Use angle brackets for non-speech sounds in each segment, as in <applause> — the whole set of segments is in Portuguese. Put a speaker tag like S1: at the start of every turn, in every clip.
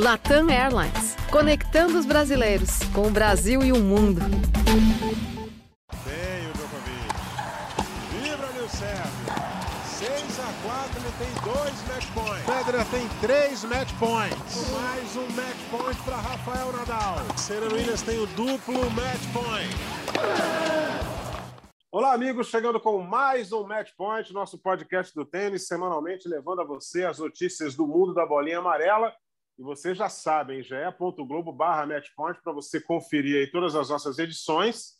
S1: Latam Airlines, conectando os brasileiros com o Brasil e o mundo.
S2: Bem o Djokovic. Vibra, Nil Sérgio. 6 a 4 ele tem dois match points. Federer tem três match points. Mais um match point para Rafael Nadal. Serena Williams tem o duplo match point. Olá, amigos, chegando com mais um Match Point, nosso podcast do tênis, semanalmente levando a você as notícias do mundo da bolinha amarela e vocês já sabem, ge.globo barra para você conferir aí todas as nossas edições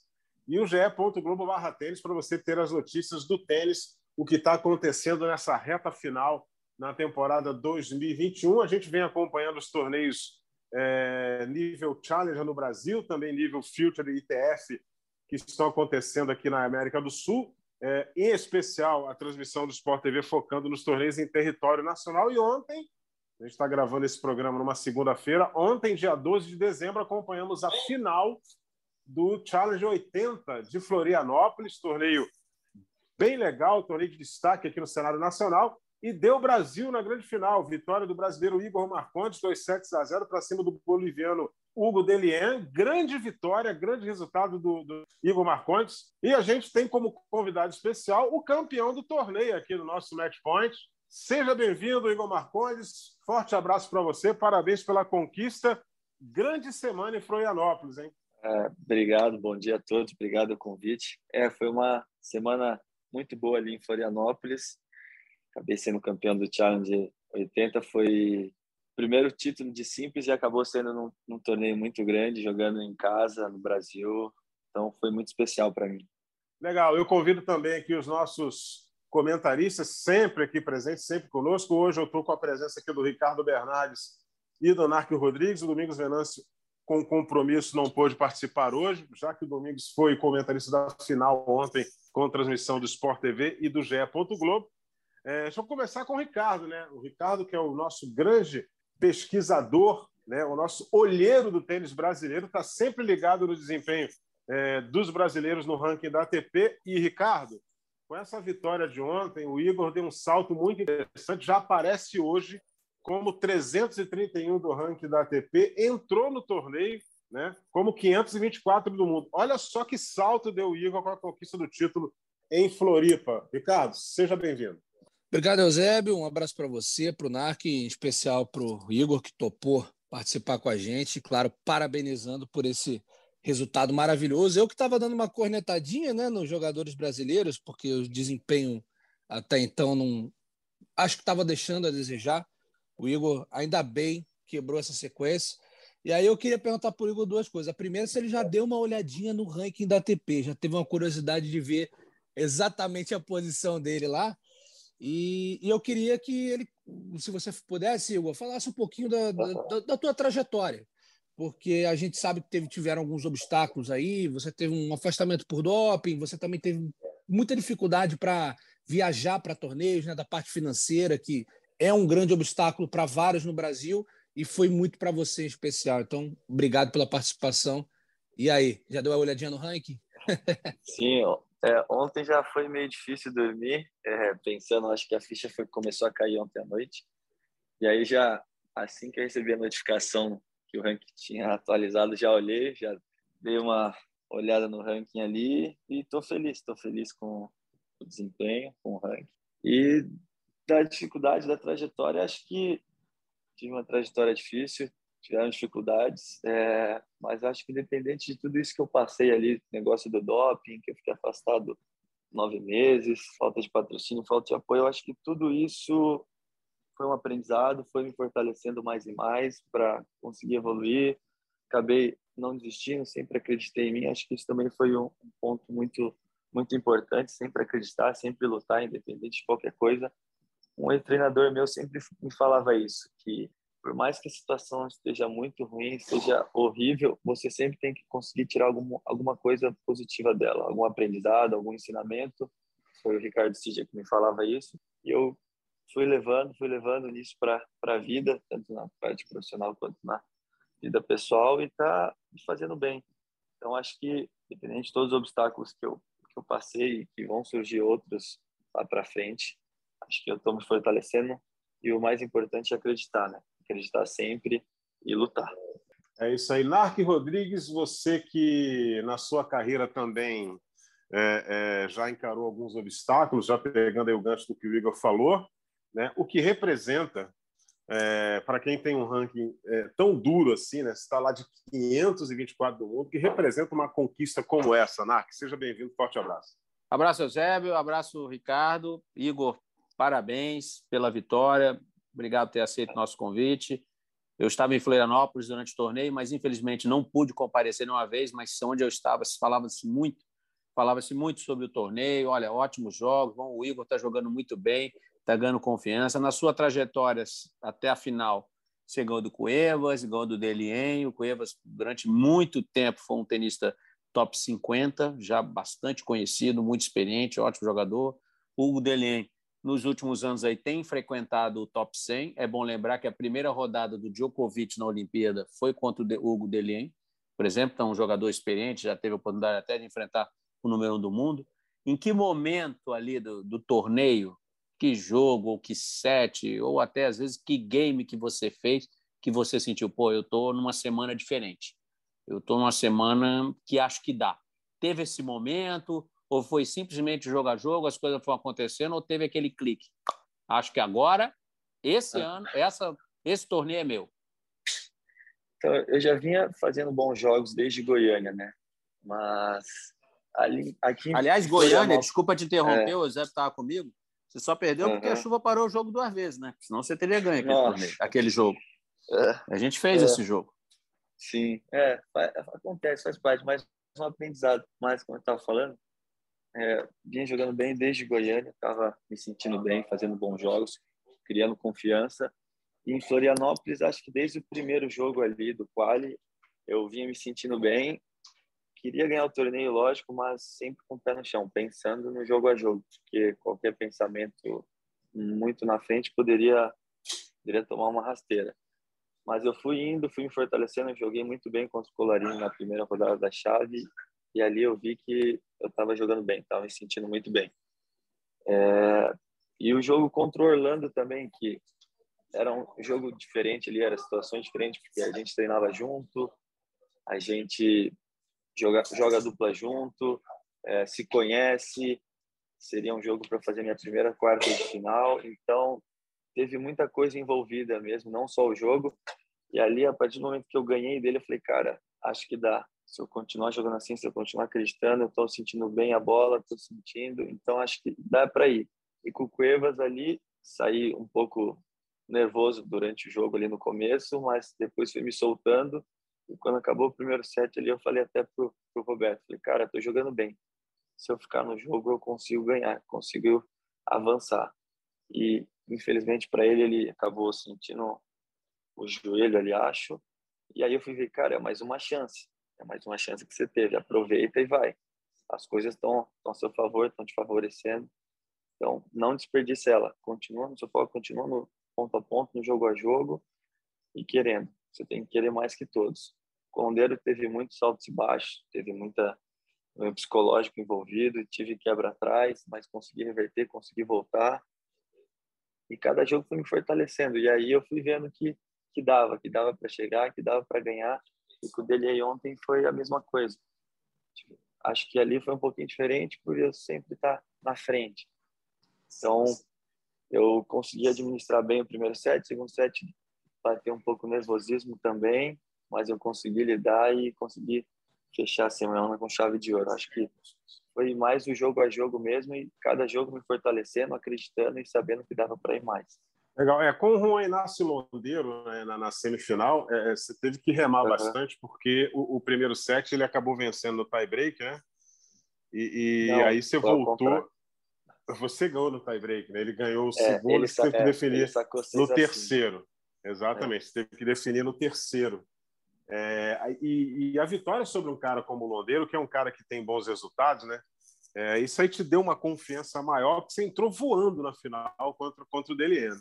S2: e o barra tênis para você ter as notícias do tênis, o que está acontecendo nessa reta final na temporada 2021. A gente vem acompanhando os torneios é, nível Challenger no Brasil, também nível Future e ITF, que estão acontecendo aqui na América do Sul. É, em especial, a transmissão do Sport TV focando nos torneios em território nacional. E ontem a gente está gravando esse programa numa segunda-feira. Ontem, dia 12 de dezembro, acompanhamos a final do Challenge 80 de Florianópolis, torneio bem legal, torneio de destaque aqui no cenário nacional, e deu Brasil na grande final. Vitória do brasileiro Igor Marcondes, 2 sets a 0 para cima do boliviano Hugo Delien. Grande vitória, grande resultado do, do, Igor Marcondes. E a gente tem como convidado especial o campeão do torneio aqui no nosso Match Point, Seja bem-vindo, Igor Marcondes. Forte abraço para você, parabéns pela conquista. Grande semana em Florianópolis, hein?
S3: É, obrigado, bom dia a todos, obrigado pelo convite. É, foi uma semana muito boa ali em Florianópolis. Acabei sendo campeão do Challenge 80, foi o primeiro título de simples e acabou sendo num, num torneio muito grande, jogando em casa, no Brasil. Então foi muito especial para mim.
S2: Legal, eu convido também aqui os nossos comentaristas sempre aqui presentes, sempre conosco. Hoje eu estou com a presença aqui do Ricardo Bernardes e do Narco Rodrigues. O Domingos Venâncio, com compromisso, não pôde participar hoje, já que o Domingos foi comentarista da final ontem com transmissão do Sport TV e do GE. Globo. É, deixa eu começar com o Ricardo, né? O Ricardo, que é o nosso grande pesquisador, né? o nosso olheiro do tênis brasileiro, está sempre ligado no desempenho é, dos brasileiros no ranking da ATP. E, Ricardo, com essa vitória de ontem, o Igor deu um salto muito interessante, já aparece hoje como 331 do ranking da ATP, entrou no torneio né, como 524 do mundo. Olha só que salto deu o Igor com a conquista do título em Floripa. Ricardo, seja bem-vindo.
S4: Obrigado, Eusébio. Um abraço para você, para o NARC, em especial para o Igor, que topou participar com a gente. Claro, parabenizando por esse resultado maravilhoso. Eu que estava dando uma cornetadinha né, nos jogadores brasileiros, porque o desempenho até então não. Acho que estava deixando a desejar. O Igor, ainda bem, quebrou essa sequência. E aí eu queria perguntar para o Igor duas coisas. A primeira, se ele já deu uma olhadinha no ranking da ATP, já teve uma curiosidade de ver exatamente a posição dele lá. E, e eu queria que ele, se você pudesse, Igor, falasse um pouquinho da, da, da tua trajetória porque a gente sabe que teve, tiveram alguns obstáculos aí, você teve um afastamento por doping, você também teve muita dificuldade para viajar para torneios, né, da parte financeira, que é um grande obstáculo para vários no Brasil e foi muito para você em especial. Então, obrigado pela participação. E aí, já deu uma olhadinha no ranking? <laughs>
S3: Sim, é, ontem já foi meio difícil dormir, é, pensando, acho que a ficha foi, começou a cair ontem à noite. E aí já, assim que eu recebi a notificação que o ranking tinha atualizado, já olhei, já dei uma olhada no ranking ali e estou feliz, estou feliz com o desempenho, com o ranking. E da dificuldade da trajetória, acho que tive uma trajetória difícil, tiveram dificuldades, é, mas acho que independente de tudo isso que eu passei ali, negócio do doping, que eu fiquei afastado nove meses, falta de patrocínio, falta de apoio, eu acho que tudo isso foi um aprendizado, foi me fortalecendo mais e mais para conseguir evoluir. Acabei não desistindo, sempre acreditei em mim. Acho que isso também foi um, ponto muito muito importante, sempre acreditar, sempre lutar, independente de qualquer coisa. Um ex-treinador meu sempre me falava isso, que por mais que a situação esteja muito ruim, esteja horrível, você sempre tem que conseguir tirar algum, alguma coisa positiva dela, algum aprendizado, algum ensinamento. Foi o Ricardo Cidia que me falava isso. E eu fui levando, fui levando nisso para a vida, tanto na parte profissional quanto na vida pessoal, e está me fazendo bem. Então, acho que, independente de todos os obstáculos que eu, que eu passei e que vão surgir outros lá para frente, acho que eu estou me fortalecendo e o mais importante é acreditar, né? Acreditar sempre e lutar.
S2: É isso aí. Narc Rodrigues, você que na sua carreira também é, é, já encarou alguns obstáculos, já pegando aí o gancho do que o Igor falou, né? o que representa, é, para quem tem um ranking é, tão duro assim, né? está lá de 524 do mundo, que representa uma conquista como essa, Narc. Seja bem-vindo, forte abraço.
S5: Abraço, Eusébio, abraço, Ricardo. Igor, parabéns pela vitória, obrigado por ter aceito nosso convite. Eu estava em Florianópolis durante o torneio, mas infelizmente não pude comparecer nenhuma vez, mas onde eu estava se falava-se muito, falava-se muito sobre o torneio, olha, ótimos jogos, bom, o Igor está jogando muito bem, está ganhando confiança. Na sua trajetória até a final, você ganhou do Cuevas, ganhou do Delien, o Cuevas durante muito tempo foi um tenista top 50, já bastante conhecido, muito experiente, ótimo jogador. O Delien nos últimos anos aí tem frequentado o top 100. É bom lembrar que a primeira rodada do Djokovic na Olimpíada foi contra o Hugo Delien, por exemplo, então um jogador experiente, já teve a oportunidade até de enfrentar o número um do mundo. Em que momento ali do, do torneio, que jogo, ou que set, ou até às vezes que game que você fez, que você sentiu, pô, eu estou numa semana diferente. Eu estou numa semana que acho que dá. Teve esse momento, ou foi simplesmente jogo a jogo, as coisas foram acontecendo, ou teve aquele clique? Acho que agora, esse é. ano, essa, esse torneio é meu.
S3: Então, eu já vinha fazendo bons jogos desde Goiânia, né? Mas ali, aqui.
S5: Aliás, Goiânia, desculpa te interromper, é. o Zé estava comigo. Você só perdeu uhum. porque a chuva parou o jogo duas vezes, né? Senão você teria ganho aquele, torneio, aquele jogo. É. A gente fez é. esse jogo.
S3: Sim, é, acontece, faz parte, mas um aprendizado. Mas, como eu estava falando, é, vinha jogando bem desde Goiânia, estava me sentindo bem, fazendo bons jogos, criando confiança. E em Florianópolis, acho que desde o primeiro jogo ali do quali, eu vinha me sentindo bem. Queria ganhar o torneio, lógico, mas sempre com o pé no chão, pensando no jogo a jogo, porque qualquer pensamento muito na frente poderia, poderia tomar uma rasteira. Mas eu fui indo, fui me fortalecendo, joguei muito bem contra o Colarinho na primeira rodada da chave e ali eu vi que eu estava jogando bem, estava me sentindo muito bem. É, e o jogo contra o Orlando também, que era um jogo diferente ali, era situações diferentes, porque a gente treinava junto, a gente joga, joga dupla junto, é, se conhece, seria um jogo para fazer minha primeira quarta de final, então teve muita coisa envolvida mesmo, não só o jogo. E ali, a partir do momento que eu ganhei dele, eu falei, cara, acho que dá se eu continuar jogando assim, se eu continuar acreditando, eu estou sentindo bem a bola, estou sentindo, então acho que dá para ir. E com o Cuevas ali, saí um pouco nervoso durante o jogo ali no começo, mas depois fui me soltando. E quando acabou o primeiro set ali, eu falei até pro, pro Roberto, falei, cara, estou jogando bem. Se eu ficar no jogo, eu consigo ganhar, consigo avançar. E infelizmente para ele, ele acabou sentindo o joelho ali, acho. E aí eu fui ver, cara, é mais uma chance é mais uma chance que você teve. Aproveita e vai. As coisas estão a seu favor, estão te favorecendo. Então, não desperdice ela. Continua no seu foco, continua no ponto a ponto, no jogo a jogo e querendo. Você tem que querer mais que todos. O Colombeiro teve muitos altos e baixos, teve muita meu psicológico envolvido, tive quebra atrás, mas consegui reverter, consegui voltar. E cada jogo foi me fortalecendo. E aí eu fui vendo que que dava, que dava para chegar, que dava para ganhar e com o dele ontem foi a mesma coisa. Acho que ali foi um pouquinho diferente por eu sempre estar na frente. Então, eu consegui administrar bem o primeiro set, o segundo set ter um pouco nervosismo também, mas eu consegui lidar e consegui fechar a semana com chave de ouro. Acho que foi mais o jogo a jogo mesmo e cada jogo me fortalecendo, acreditando e sabendo que dava para ir mais.
S2: Legal. É, com o Juan Inácio Mondeiro né, na, na, semifinal, é, é, você teve que remar uhum. bastante, porque o, o, primeiro set ele acabou vencendo no tie-break, né? E, e Não, aí você voltou. Você ganhou no tie-break, né? Ele ganhou o é, segundo, você teve que é, definir no assim. terceiro. Exatamente, você teve que definir no terceiro. É, e, e, a vitória sobre um cara como o Londeiro, que é um cara que tem bons resultados, né? É, isso aí te deu uma confiança maior, porque você entrou voando na final contra, contra o Deliena.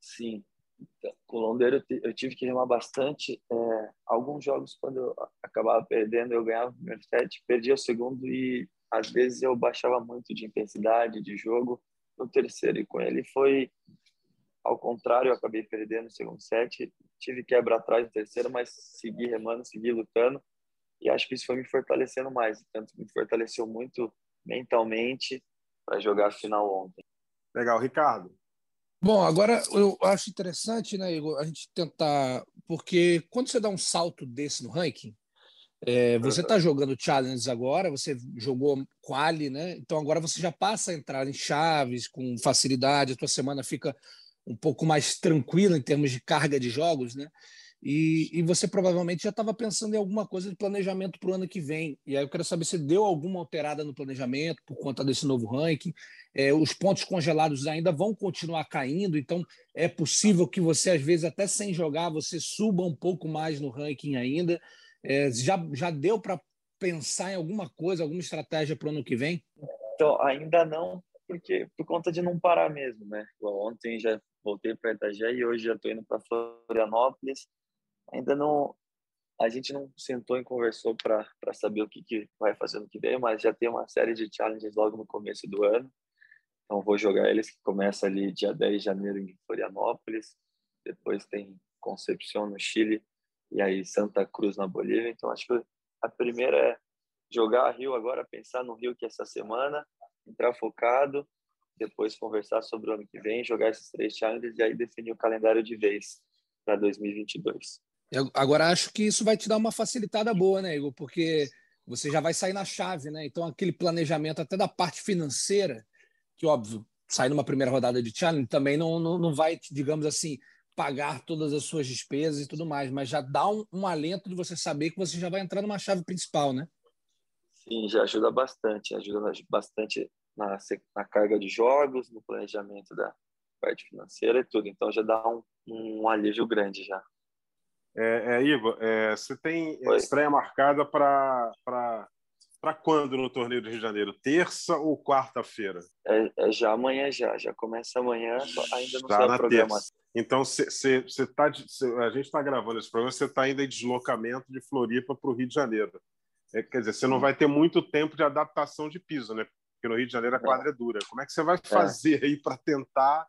S3: Sim. Então, com o Londeiro eu tive que remar bastante. É, alguns jogos, quando eu acabava perdendo, eu ganhava o primeiro set, perdia o segundo e às vezes eu baixava muito de intensidade de jogo no terceiro. E com ele foi ao contrário, eu acabei perdendo o segundo set tive quebra atrás no terceiro, mas segui remando, segui lutando. E acho que isso foi me fortalecendo mais. Tanto me fortaleceu muito mentalmente para jogar a final ontem.
S2: Legal, Ricardo.
S4: Bom, agora eu acho interessante, né, Igor, a gente tentar. Porque quando você dá um salto desse no ranking, é, você está jogando Challenge agora, você jogou Quali, né? Então agora você já passa a entrar em chaves com facilidade, a tua semana fica um pouco mais tranquila em termos de carga de jogos, né? E, e você provavelmente já estava pensando em alguma coisa de planejamento para o ano que vem. E aí eu quero saber se deu alguma alterada no planejamento por conta desse novo ranking. É, os pontos congelados ainda vão continuar caindo, então é possível que você, às vezes, até sem jogar, você suba um pouco mais no ranking ainda. É, já, já deu para pensar em alguma coisa, alguma estratégia para o ano que vem?
S3: Então, ainda não, porque por conta de não parar mesmo, né? Ontem já voltei para Itajaí e hoje já estou indo para Florianópolis. Ainda não, a gente não sentou e conversou para saber o que, que vai fazer no que vem, mas já tem uma série de challenges logo no começo do ano. Então vou jogar eles que começa ali dia 10 de janeiro em Florianópolis, depois tem Concepción no Chile e aí Santa Cruz na Bolívia. Então acho que a primeira é jogar Rio agora, pensar no Rio que essa semana, entrar focado, depois conversar sobre o ano que vem, jogar esses três challenges e aí definir o calendário de vez para 2022.
S4: Eu, agora acho que isso vai te dar uma facilitada boa, né, Igor? Porque você já vai sair na chave, né? Então aquele planejamento até da parte financeira, que óbvio, sair numa primeira rodada de challenge também não, não, não vai, digamos assim, pagar todas as suas despesas e tudo mais, mas já dá um, um, alento de você saber que você já vai entrar numa chave principal, né?
S3: Sim, já ajuda bastante, ajuda bastante na, na carga de jogos, no planejamento da parte financeira e tudo. Então já dá um, um alívio grande já.
S2: É, é Igor, é, você tem Oi. estreia marcada para para quando no torneio do Rio de Janeiro? Terça ou quarta-feira?
S3: É, é, já amanhã já, já começa amanhã, ainda não já sei a programação.
S2: Então, cê, cê, cê tá, a gente está gravando esse programa, você está ainda em deslocamento de Floripa para o Rio de Janeiro. É, quer dizer, você não vai ter muito tempo de adaptação de piso, né? Porque no Rio de Janeiro a quadra é dura. Como é que você vai é. fazer aí para tentar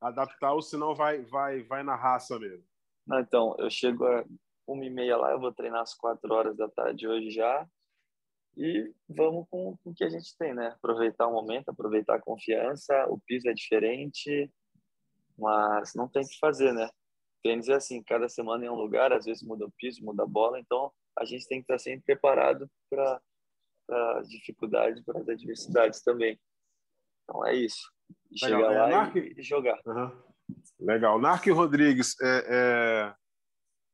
S2: adaptar ou senão vai, vai, vai na raça mesmo?
S3: Não, então, eu chego a uma e meia lá, eu vou treinar às quatro horas da tarde hoje já, e vamos com, com o que a gente tem, né? Aproveitar o momento, aproveitar a confiança. O piso é diferente, mas não tem o que fazer, né? Tênis é assim, cada semana em um lugar, às vezes muda o piso, muda a bola, então a gente tem que estar sempre preparado para as dificuldades, para as adversidades também. Então é isso. Chegar lá é, Narc... e, jogar.
S2: Uhum. Legal. Narc Rodrigues, é, é...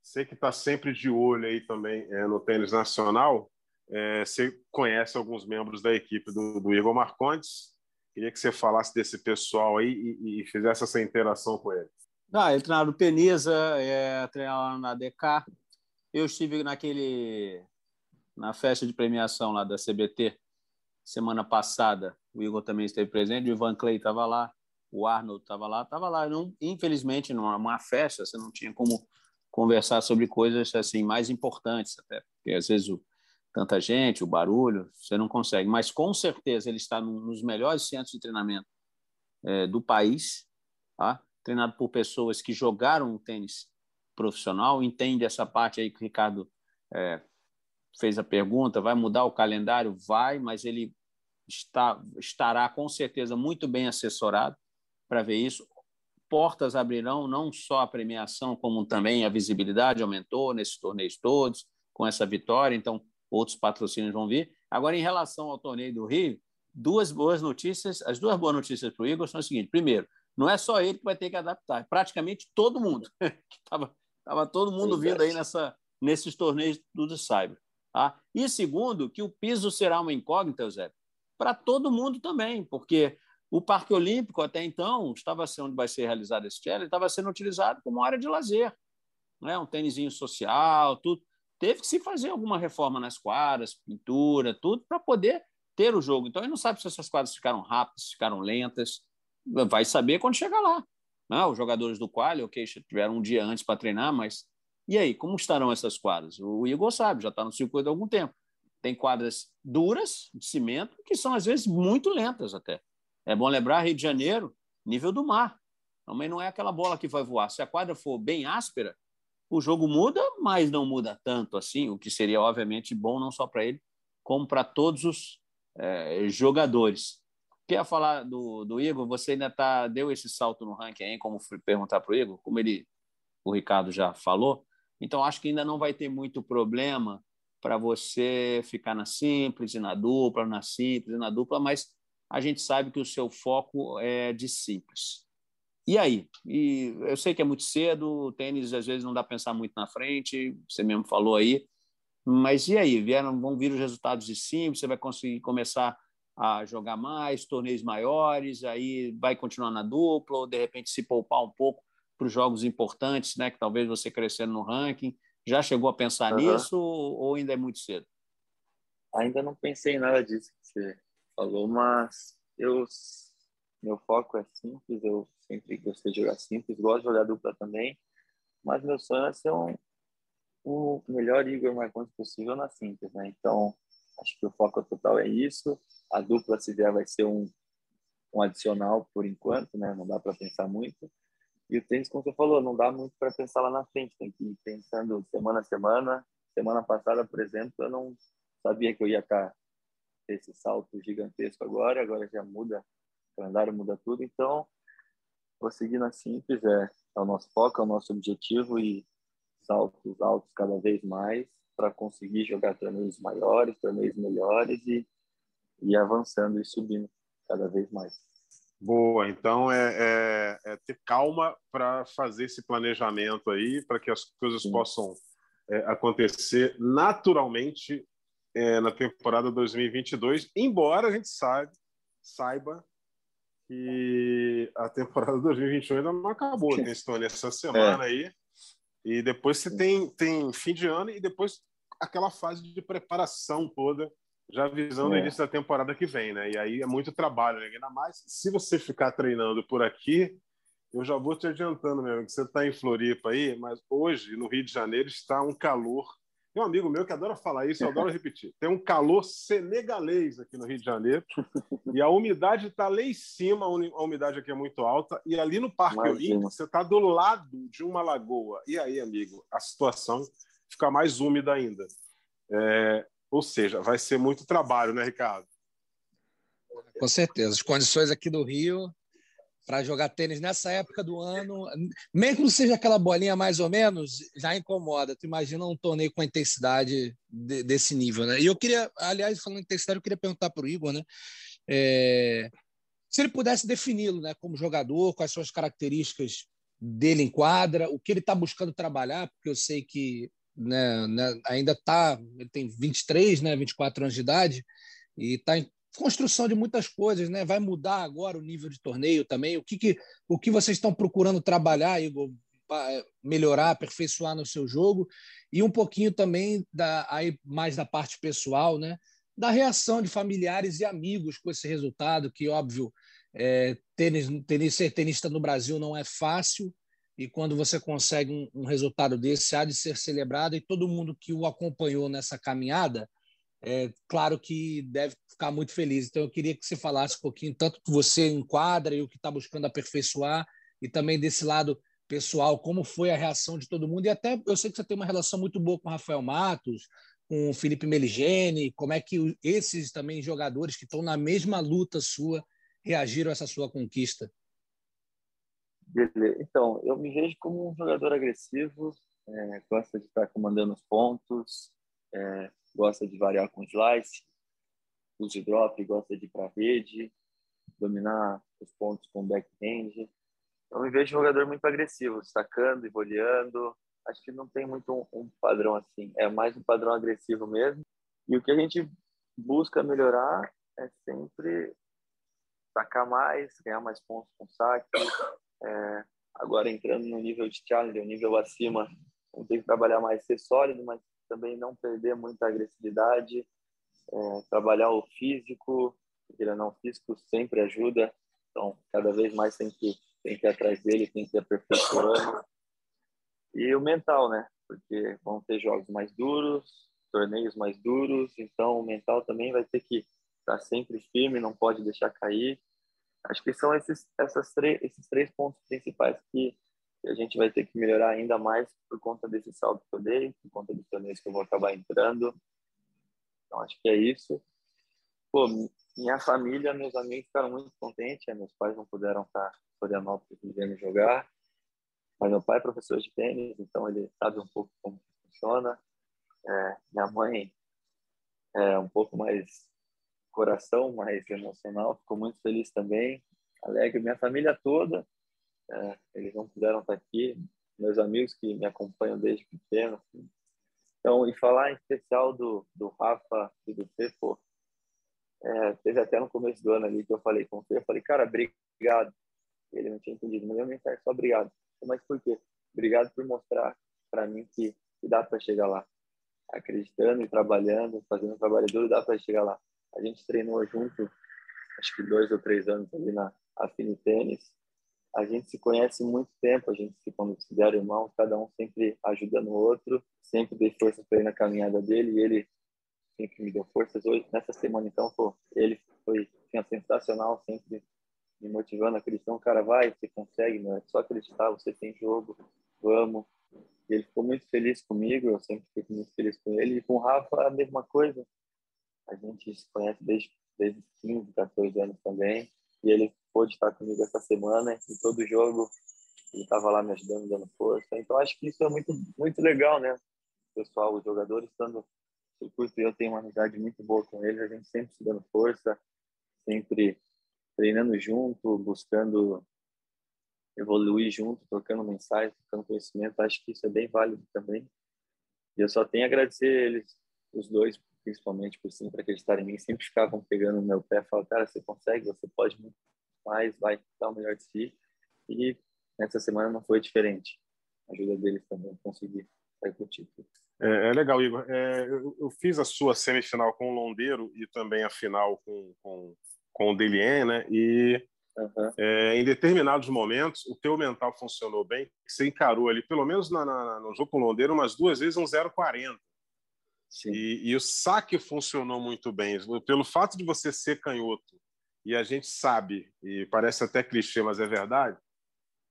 S2: sei que está sempre de olho aí também é, no tênis nacional. É, você conhece alguns membros da equipe do, do, Igor Marcondes. Queria que você falasse desse pessoal aí e, e fizesse essa interação com ele.
S5: Ah, ele treinava no Penisa, é, treinava na DK. Eu estive naquele na festa de premiação lá da CBT semana passada. O Igor também esteve presente, o Ivan Clay estava lá, o Arnold estava lá, estava lá. Não, infelizmente, numa festa, você não tinha como conversar sobre coisas assim mais importantes, até porque às vezes o tanta gente, o barulho, você não consegue. Mas com certeza ele está nos melhores centros de treinamento é, do país, tá? treinado por pessoas que jogaram tênis profissional, entende essa parte aí que o Ricardo é, fez a pergunta, vai mudar o calendário? Vai, mas ele está, estará com certeza muito bem assessorado para ver isso. Portas abrirão, não só a premiação, como também a visibilidade aumentou nesses torneios todos, com essa vitória. Então, outros patrocínios vão vir. Agora, em relação ao torneio do Rio, duas boas notícias. As duas boas notícias para o Igor são as seguintes: primeiro, não é só ele que vai ter que adaptar, é praticamente todo mundo. <laughs> Estava tava todo mundo vindo aí nessa, nesses torneios do Cyber. Tá? E segundo, que o piso será uma incógnita, Zé, para todo mundo também, porque o Parque Olímpico, até então, estava sendo onde vai ser realizado esse challenge, estava sendo utilizado como área de lazer. Né? Um tênisinho social, tudo teve que se fazer alguma reforma nas quadras, pintura, tudo, para poder ter o jogo. Então, ele não sabe se essas quadras ficaram rápidas, ficaram lentas. Vai saber quando chegar lá. Não, né? os jogadores do Quali, ok, tiveram um dia antes para treinar, mas e aí, como estarão essas quadras? O Igor sabe, já está no circuito há algum tempo. Tem quadras duras, de cimento, que são às vezes muito lentas até. É bom lembrar, Rio de Janeiro, nível do mar. Também não é aquela bola que vai voar. Se a quadra for bem áspera, o jogo muda, mas não muda tanto assim, o que seria obviamente bom não só para ele, como para todos os é, jogadores. Quer falar do, do Igor? Você ainda tá, deu esse salto no ranking aí, como perguntar para o Igor, como ele, o Ricardo já falou. Então, acho que ainda não vai ter muito problema para você ficar na simples e na dupla, na simples e na dupla, mas a gente sabe que o seu foco é de simples. E aí? E eu sei que é muito cedo, o tênis às vezes não dá para pensar muito na frente, você mesmo falou aí, mas e aí? Vieram, vão vir os resultados de simples, você vai conseguir começar a jogar mais, torneios maiores, aí vai continuar na dupla, ou de repente se poupar um pouco para os jogos importantes, né? Que talvez você crescendo no ranking. Já chegou a pensar uhum. nisso ou ainda é muito cedo?
S3: Ainda não pensei em nada disso que você falou, mas eu meu foco é simples, eu sempre gostei de jogar simples, gosto de jogar dupla também, mas meu sonho é ser um, o melhor Igor Marcondes possível na simples, né? Então, acho que o foco total é isso. A dupla, se vier, vai ser um, um adicional por enquanto, né? Não dá para pensar muito. E o tênis, como você falou, não dá muito para pensar lá na frente, tem que ir pensando semana a semana. Semana passada, por exemplo, eu não sabia que eu ia estar esse salto gigantesco agora, agora já muda, o calendário muda tudo, então vou seguir na simples, é, é o nosso foco, é o nosso objetivo e saltos altos cada vez mais para conseguir jogar torneios maiores, torneios melhores e, e avançando e subindo cada vez mais.
S2: Boa, então é, é, é ter calma para fazer esse planejamento aí, para que as coisas possam é, acontecer naturalmente é, na temporada 2022, embora a gente saiba, saiba que a temporada 2021 ainda não acabou, tem torneio essa semana é. aí, e depois você tem, tem fim de ano e depois aquela fase de preparação toda, já visando é. o início da temporada que vem, né? E aí é muito trabalho, né? ainda mais se você ficar treinando por aqui. Eu já vou te adiantando, meu amigo, que você está em Floripa aí, mas hoje no Rio de Janeiro está um calor. Tem um amigo meu que adora falar isso, eu adoro repetir. Tem um calor senegalês aqui no Rio de Janeiro e a umidade está lá em cima, a umidade aqui é muito alta, e ali no Parque Olímpico você está do lado de uma lagoa. E aí, amigo, a situação fica mais úmida ainda. É, ou seja, vai ser muito trabalho, né, Ricardo?
S4: Com certeza. As condições aqui do Rio para jogar tênis nessa época do ano, mesmo que seja aquela bolinha mais ou menos, já incomoda. Tu imagina um torneio com a intensidade de, desse nível, né? E eu queria, aliás, falando em intensidade, eu queria perguntar para o Igor, né? É, se ele pudesse defini-lo, né, como jogador, quais são as características dele em quadra, o que ele está buscando trabalhar, porque eu sei que né, né, ainda está, ele tem 23, né, 24 anos de idade, e está em construção de muitas coisas, né? Vai mudar agora o nível de torneio também. O que, que, o que vocês estão procurando trabalhar, Igor, é, melhorar, aperfeiçoar no seu jogo e um pouquinho também da aí mais da parte pessoal, né? Da reação de familiares e amigos com esse resultado, que óbvio, é, tênis, tênis, ser tenista no Brasil não é fácil, e quando você consegue um, um, resultado desse, há de ser celebrado, e todo mundo que o acompanhou nessa caminhada, é claro que deve ficar muito feliz. Então, eu queria que você falasse um pouquinho, tanto que você enquadra e o que está buscando aperfeiçoar, e também desse lado pessoal, como foi a reação de todo mundo, e até eu sei que você tem uma relação muito boa com o Rafael Matos, com o Felipe Meligeni, como é que esses também jogadores que estão na mesma luta sua reagiram a essa sua conquista?
S3: Beleza. Então, eu me vejo como um jogador agressivo, é, gosta de estar comandando os pontos, é, gosta de variar com slice, use drop, gosta de ir para rede, dominar os pontos com backhand. Eu me vejo um jogador muito agressivo, sacando e voleando. Acho que não tem muito um, um padrão assim, é mais um padrão agressivo mesmo. E o que a gente busca melhorar é sempre sacar mais, ganhar mais pontos com saque, é, agora entrando no nível de challenge, um nível acima, tem que trabalhar mais, ser sólido, mas também não perder muita agressividade, é, trabalhar o físico, não físico sempre ajuda, então cada vez mais tem que, tem que ir atrás dele, tem que ir aperfeiçoando. E o mental, né? Porque vão ter jogos mais duros, torneios mais duros, então o mental também vai ter que estar sempre firme, não pode deixar cair Acho que são esses, essas três, esses três pontos principais que a gente vai ter que melhorar ainda mais por conta desse salto que eu dei, por conta dos torneios que eu vou acabar entrando. Então, acho que é isso. Pô, minha família, meus amigos ficaram muito contentes. Meus pais não puderam estar em Florianópolis vendo jogar. Mas meu pai é professor de tênis, então ele sabe um pouco como funciona. É, minha mãe é um pouco mais coração, mais emocional, ficou muito feliz também, alegre. Minha família toda, é, eles não puderam estar aqui, meus amigos que me acompanham desde pequeno. Assim. Então, e falar em especial do, do Rafa e do pô, é, teve até no começo do ano ali que eu falei com o eu falei, cara, obrigado. Ele não tinha entendido, mas eu mensagem só obrigado. Mas por quê? Obrigado por mostrar para mim que, que dá para chegar lá. Acreditando e trabalhando, fazendo um trabalho duro, dá para chegar lá. A gente treinou junto, acho que dois ou três anos ali na Afine Tênis. A gente se conhece muito tempo, a gente se considera irmão, cada um sempre ajudando o outro, sempre dei forças para ele na caminhada dele e ele sempre me deu forças. Hoje, nessa semana, então, pô, ele foi sensacional, sempre me motivando, acreditando, cara, vai, você consegue, não é só acreditar, você tem jogo, vamos. E ele ficou muito feliz comigo, eu sempre fico muito feliz com ele. E com o Rafa, a mesma coisa. A gente se conhece desde, desde 15, 14 anos também. E ele pôde estar comigo essa semana, em todo jogo, ele estava lá me ajudando, dando força. Então, acho que isso é muito, muito legal, né? Pessoal, os jogadores estando no circuito, eu tenho uma amizade muito boa com eles, a gente sempre se dando força, sempre treinando junto, buscando evoluir junto, trocando mensagens, trocando conhecimento. Acho que isso é bem válido também. E eu só tenho a agradecer eles, os dois, principalmente, por sempre acreditarem em mim. Sempre ficavam pegando no meu pé, falando, cara, você consegue, você pode muito mais, vai dar o melhor de si. E nessa semana não foi diferente. A ajuda deles também consegui sair com o título.
S2: É, é legal, Igor. É, eu, eu, fiz a sua semifinal com o Londeiro e também a final com, com com o Delien, né? E uhum. é, em determinados momentos o teu mental funcionou bem, você encarou ali, pelo menos na, na, no jogo com o Londeiro, umas duas vezes um 0,40. E, e o saque funcionou muito bem. Pelo fato de você ser canhoto, e a gente sabe, e parece até clichê, mas é verdade,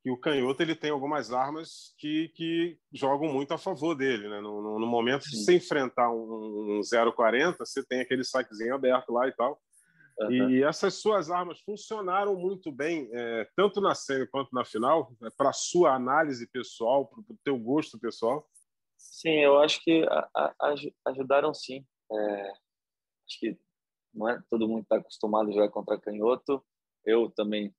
S2: que o canhoto ele tem algumas armas que, que jogam muito a favor dele. Né? No, no, no momento Sim. de você enfrentar um, um 0,40, você tem aquele saquezinho aberto lá e tal. Uhum. E essas suas armas funcionaram muito bem, é, tanto na série quanto na final, é, para sua análise pessoal, para o teu gosto pessoal?
S3: Sim, eu acho que a, a, ajudaram sim. É, acho que não é todo mundo está acostumado a jogar contra canhoto. Eu também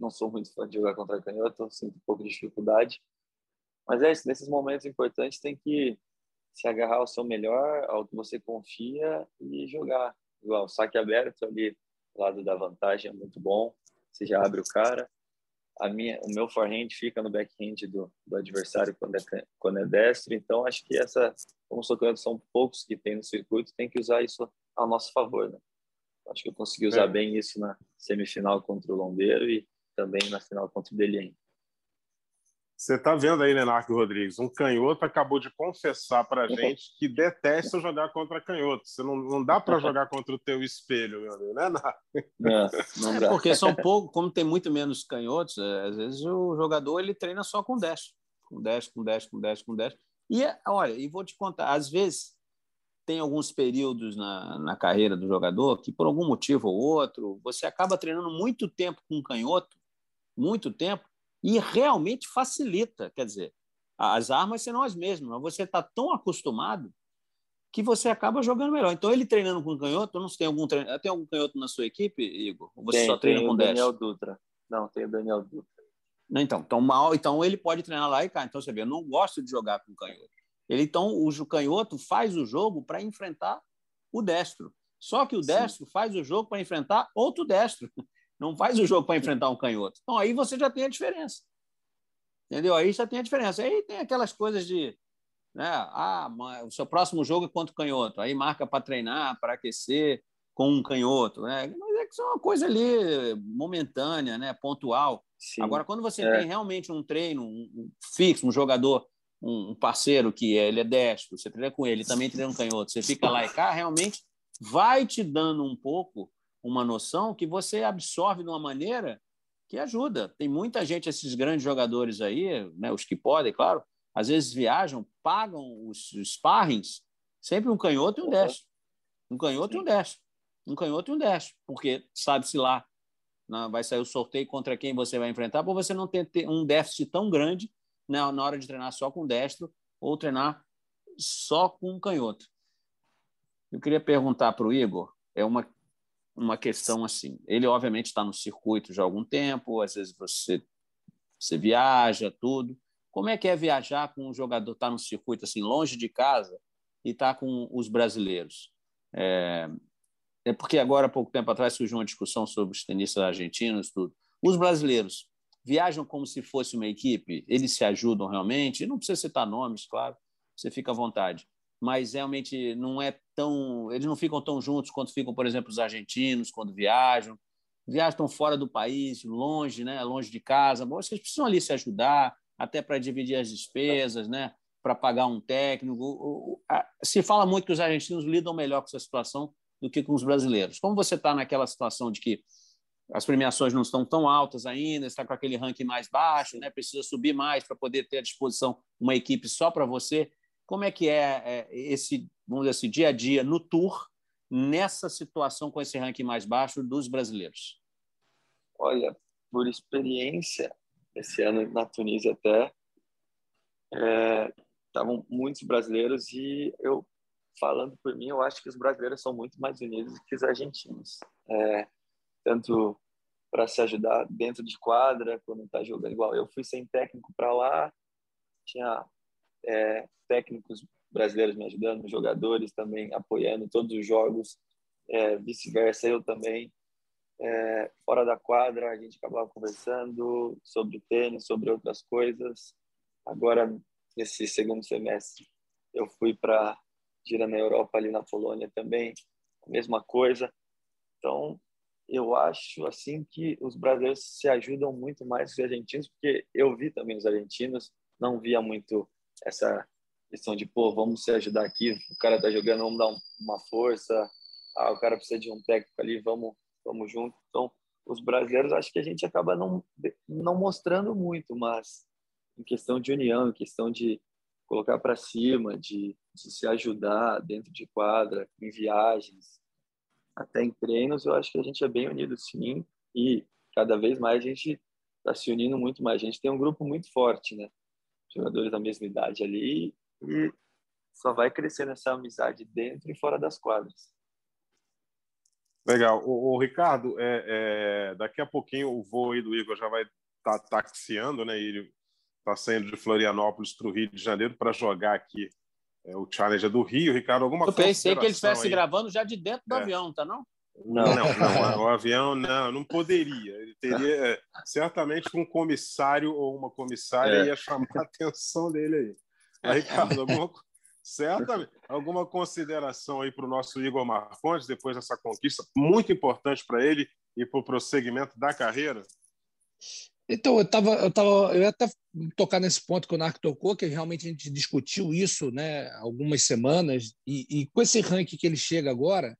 S3: não, sou muito fã de jogar contra canhoto, sinto um pouco de dificuldade. Mas é isso, nesses momentos importantes tem que se agarrar ao seu melhor, ao que você confia e jogar igual, saque aberto ali, lado da vantagem é muito bom, você já abre o cara. A minha, o meu forehand fica no backhand do, do adversário quando é, quando é destro, então acho que essa, como socando são poucos que tem no circuito, tem que usar isso a nosso favor, né? Acho que eu consegui usar é. bem isso na semifinal contra o Londeiro e também na final contra o Delien.
S2: Você está vendo aí, Leonardo Rodrigues, um canhoto acabou de confessar para a <laughs> gente que detesta jogar contra canhoto. Você não, não dá para jogar contra o teu espelho, meu amigo, né?
S5: Não, não é, porque são pouco, como tem muito menos canhotos, é, às vezes o jogador ele treina só com 10, com 10, com 10, com 10, com 10. E olha, e vou te contar, às vezes tem alguns períodos na, na carreira do jogador que por algum motivo ou outro você acaba treinando muito tempo com canhoto, muito tempo e realmente facilita. Quer dizer, as armas serão as mesmas, mas você está tão acostumado que você acaba jogando melhor. Então, ele treinando com canhoto, não tem algum treino, tem algum canhoto na sua equipe, Igor? Ou você tem, só treina com 10?
S3: Daniel Dutra. Não, tem o Daniel Dutra.
S5: Então, então, mal, então ele pode treinar lá e cá. Então, você vê, eu não gosto de jogar com canhoto. Ele, então, o canhoto faz o jogo para enfrentar o destro. Só que o destro Sim. faz o jogo para enfrentar outro destro. Não faz o jogo para enfrentar um canhoto. Então aí você já tem a diferença. Entendeu? Aí já tem a diferença. Aí tem aquelas coisas de. Né? Ah, o seu próximo jogo é contra o canhoto. Aí marca para treinar, para aquecer com um canhoto. Né? Mas é que isso é uma coisa ali momentânea, né? pontual. Sim. Agora, quando você é. tem realmente um treino um fixo, um jogador, um parceiro que é, ele é destro, você treina com ele, também treina um canhoto, você fica lá e cá, realmente vai te dando um pouco uma noção que você absorve de uma maneira que ajuda. Tem muita gente, esses grandes jogadores aí, né, os que podem, claro, às vezes viajam, pagam os, os sparrings, sempre um canhoto e um destro. Um canhoto Sim. e um destro. Um canhoto e um destro, porque sabe-se lá, né, vai sair o sorteio contra quem você vai enfrentar, para você não ter, um déficit tão grande né, na hora de treinar só com destro ou treinar só com um canhoto. Eu queria perguntar para o Igor, é uma uma questão assim. Ele, obviamente, está no circuito já há algum tempo, às vezes você, você viaja, tudo. Como é que é viajar com um jogador estar tá no circuito assim, longe de casa e estar tá com os brasileiros? É, é porque agora, há pouco tempo atrás, surgiu uma discussão sobre os tenistas argentinos, tudo. Os brasileiros viajam como se fosse uma equipe? Eles se ajudam realmente? Não precisa citar nomes, claro, você fica à vontade mas realmente não é tão. Eles não ficam tão juntos quanto ficam, por exemplo, os argentinos quando viajam. Viajam fora do país, longe, né? longe de casa. Bom, vocês precisam ali se ajudar, até para dividir as despesas, né? para pagar um técnico. Se fala muito que os argentinos lidam melhor com essa situação do que com os brasileiros. Como você está naquela situação de que as premiações não estão tão altas ainda, está com aquele ranking mais baixo, né? precisa subir mais para poder ter à disposição uma equipe só para você. Como é que é, é esse, vamos dizer assim, dia a dia no Tour, nessa situação com esse ranking mais baixo dos brasileiros?
S3: Olha, por experiência, esse ano na Tunísia até, estavam é, muitos brasileiros e eu, falando por mim, eu acho que os brasileiros são muito mais unidos que os argentinos. É, tanto para se ajudar dentro de quadra, quando está jogando igual. Eu fui sem técnico para lá, tinha é, técnicos brasileiros me ajudando, jogadores também apoiando todos os jogos, é, vice-versa, eu também. É, fora da quadra, a gente acabava conversando sobre tênis, sobre outras coisas. Agora, nesse segundo semestre, eu fui para gira na Europa, ali na Polônia também, a mesma coisa. Então, eu acho assim que os brasileiros se ajudam muito mais que os argentinos, porque eu vi também os argentinos, não via muito essa questão de, pô, vamos se ajudar aqui, o cara tá jogando, vamos dar uma força, ah, o cara precisa de um técnico ali, vamos, vamos junto. Então, os brasileiros, acho que a gente acaba não, não mostrando muito, mas em questão de união, em questão de colocar para cima, de, de se ajudar dentro de quadra, em viagens, até em treinos, eu acho que a gente é bem unido sim, e cada vez mais a gente está se unindo muito mais. A gente tem um grupo muito forte, né? Jogadores da mesma idade ali e só vai crescendo essa amizade dentro e fora das quadras.
S2: Legal. O, o Ricardo, é, é, daqui a pouquinho o voo aí do Igor já vai estar tá taxiando, né? Ele está saindo de Florianópolis para o Rio de Janeiro para jogar aqui é, o Challenger do Rio. Ricardo, alguma
S5: Eu pensei que ele estivesse gravando já de dentro do é. avião, tá não?
S2: Não, não, não, o avião não, não poderia. Ele teria é, certamente um comissário ou uma comissária é. ia chamar a atenção dele aí. Aí, Ricardo, alguma, certamente, alguma consideração aí para o nosso Igor Marcondes depois dessa conquista muito importante para ele e para o prosseguimento da carreira?
S4: Então, eu tava, eu tava, eu ia até tocar nesse ponto que o Narco tocou, que realmente a gente discutiu isso, né, algumas semanas, e, e com esse ranking que ele chega agora,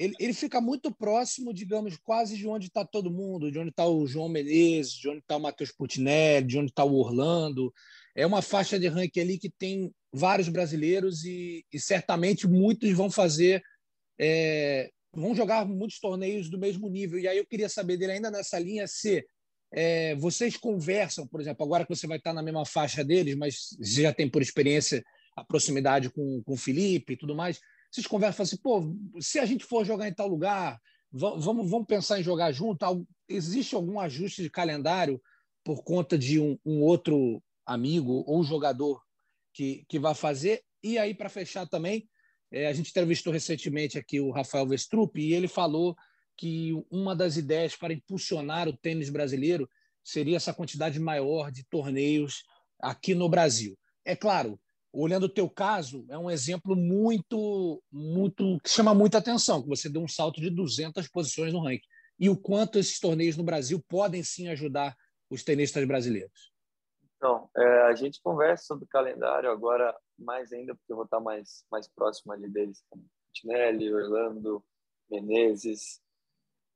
S4: ele, ele fica muito próximo, digamos, quase de onde está todo mundo, de onde está o João Menezes, de onde está o Matheus Putinelli, de onde está o Orlando. É uma faixa de ranking ali que tem vários brasileiros e, e certamente muitos vão fazer, é, vão jogar muitos torneios do mesmo nível. E aí eu queria saber dele ainda nessa linha se é, vocês conversam, por exemplo, agora que você vai estar na mesma faixa deles, mas já tem por experiência a proximidade com, com o Felipe e tudo mais vocês conversam assim, pô, se a gente for jogar em tal lugar, vamos, vamos pensar em jogar junto? Existe algum ajuste de calendário por conta de um, um outro amigo ou jogador que, que vai fazer? E aí, para fechar também, é, a gente entrevistou recentemente aqui o Rafael Vestrup e ele falou que uma das ideias para impulsionar o tênis brasileiro seria essa quantidade maior de torneios aqui no Brasil. É claro, olhando o teu caso, é um exemplo muito, muito que chama muita atenção, que você deu um salto de 200 posições no ranking. E o quanto esses torneios no Brasil podem sim ajudar os tenistas brasileiros.
S3: Então, é, a gente conversa sobre o calendário agora mais ainda, porque eu vou estar mais, mais próximo ali deles, como Tinelli, Orlando, Menezes,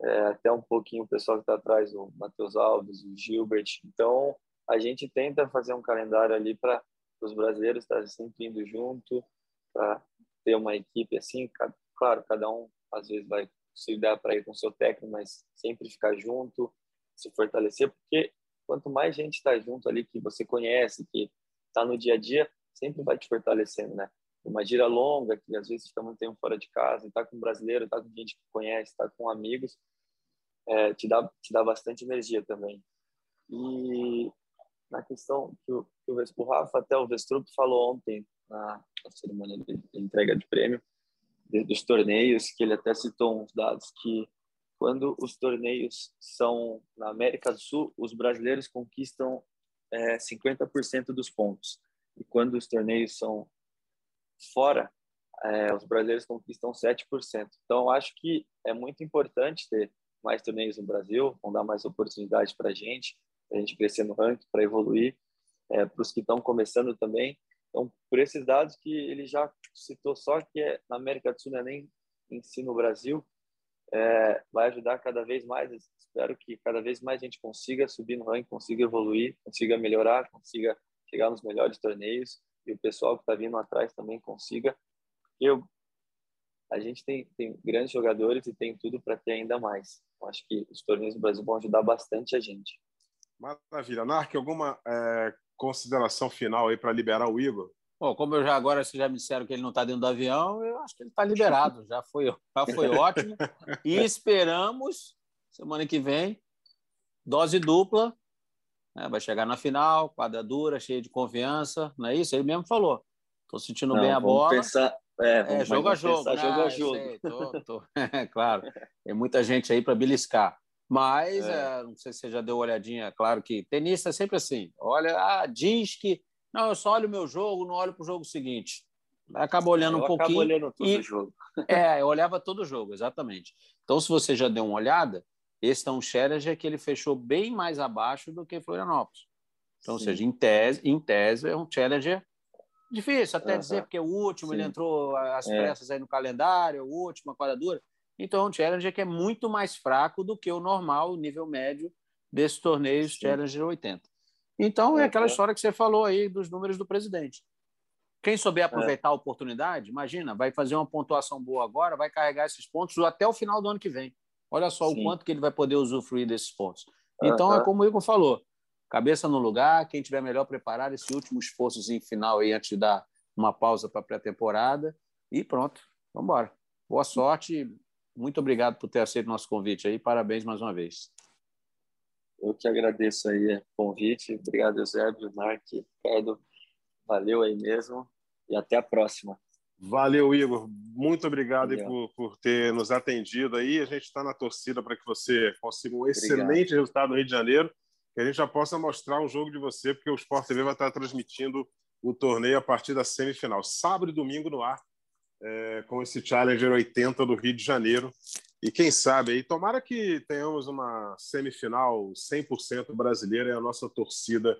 S3: é, até um pouquinho o pessoal que está atrás, o Matheus Alves, o Gilbert. Então, a gente tenta fazer um calendário ali para os brasileiros estarem sempre indo junto, para ter uma equipe assim. Claro, cada um às vezes vai se dar para ir com seu técnico, mas sempre ficar junto, se fortalecer, porque quanto mais gente está junto ali que você conhece, que está no dia a dia, sempre vai te fortalecendo, né? Uma gira longa, que às vezes fica muito tempo fora de casa, está com um brasileiro, está com gente que conhece, está com amigos, é, te, dá, te dá bastante energia também. E na questão que o, que o, o Rafa, até o Vestrup falou ontem na, na cerimônia de entrega de prêmio, dos torneios, que ele até citou uns dados que quando os torneios são na América do Sul, os brasileiros conquistam é, 50% dos pontos. E quando os torneios são fora, é, os brasileiros conquistam 7%. Então, acho que é muito importante ter mais torneios no Brasil, vão dar mais oportunidades para a gente, para a gente crescer no ranking, para evoluir, é, para os que estão começando também. Então, por esses dados que ele já citou só, que é, na América do Sul não é nem em si no Brasil, é, vai ajudar cada vez mais. Espero que cada vez mais a gente consiga subir no ranking, consiga evoluir, consiga melhorar, consiga chegar nos melhores torneios e o pessoal que está vindo atrás também consiga. Eu, a gente tem, tem grandes jogadores e tem tudo para ter ainda mais. Eu acho que os torneios do Brasil vão ajudar bastante a gente.
S2: Maravilha. Narc, alguma é, consideração final aí para liberar o Igor?
S5: Bom, como eu já agora vocês já me disseram que ele não está dentro do avião, eu acho que ele está liberado. Já foi, já foi <laughs> ótimo. E esperamos semana que vem dose dupla. Né? Vai chegar na final, quadra dura, cheia de confiança. Não é isso? Ele mesmo falou. Estou sentindo não, bem a bola.
S3: Pensar, é,
S5: é jogo a jogo. Né? jogo a jogo. Sei, tô, tô. <laughs> É, claro. Tem muita gente aí para beliscar. Mas, é. É, não sei se você já deu uma olhadinha, claro que tenista é sempre assim. Olha, ah, diz que. Não, eu só olho o meu jogo, não olho para o jogo seguinte. Acaba olhando
S3: eu
S5: um pouquinho.
S3: olhando todo
S5: e...
S3: o jogo. <laughs>
S5: é, eu olhava todo o jogo, exatamente. Então, se você já deu uma olhada, esse é um Challenger que ele fechou bem mais abaixo do que Florianópolis. Então, Sim. ou seja, em tese, em tese, é um Challenger difícil até dizer, porque é o último, Sim. ele entrou às é. pressas aí no calendário, é o último, a quadradura. Então, é um Challenger que é muito mais fraco do que o normal, o nível médio desses torneios Sim. Challenger 80. Então, é, é aquela história que você falou aí dos números do presidente. Quem souber é. aproveitar é. a oportunidade, imagina, vai fazer uma pontuação boa agora, vai carregar esses pontos até o final do ano que vem. Olha só Sim. o quanto que ele vai poder usufruir desses pontos. Então, é como o Igor falou, cabeça no lugar, quem tiver melhor preparado, esse último esforçozinho final aí antes de dar uma pausa para a pré-temporada e pronto, vamos embora. Boa sorte, muito obrigado por ter aceito nosso convite aí. Parabéns mais uma vez.
S3: Eu que agradeço aí o convite. Obrigado, Eusébio, Mark, Ricardo. Valeu aí mesmo e até a próxima.
S2: Valeu, Igor. Muito obrigado por, por, ter nos atendido aí. A gente está na torcida para que você consiga um excelente obrigado. resultado no Rio de Janeiro, que a gente já possa mostrar um jogo de você, porque o Sport TV vai estar transmitindo o torneio a partir da semifinal. Sábado e domingo no ar, é, com esse Challenger 80 do Rio de Janeiro. E quem sabe aí, tomara que tenhamos uma semifinal 100% brasileira, é a nossa torcida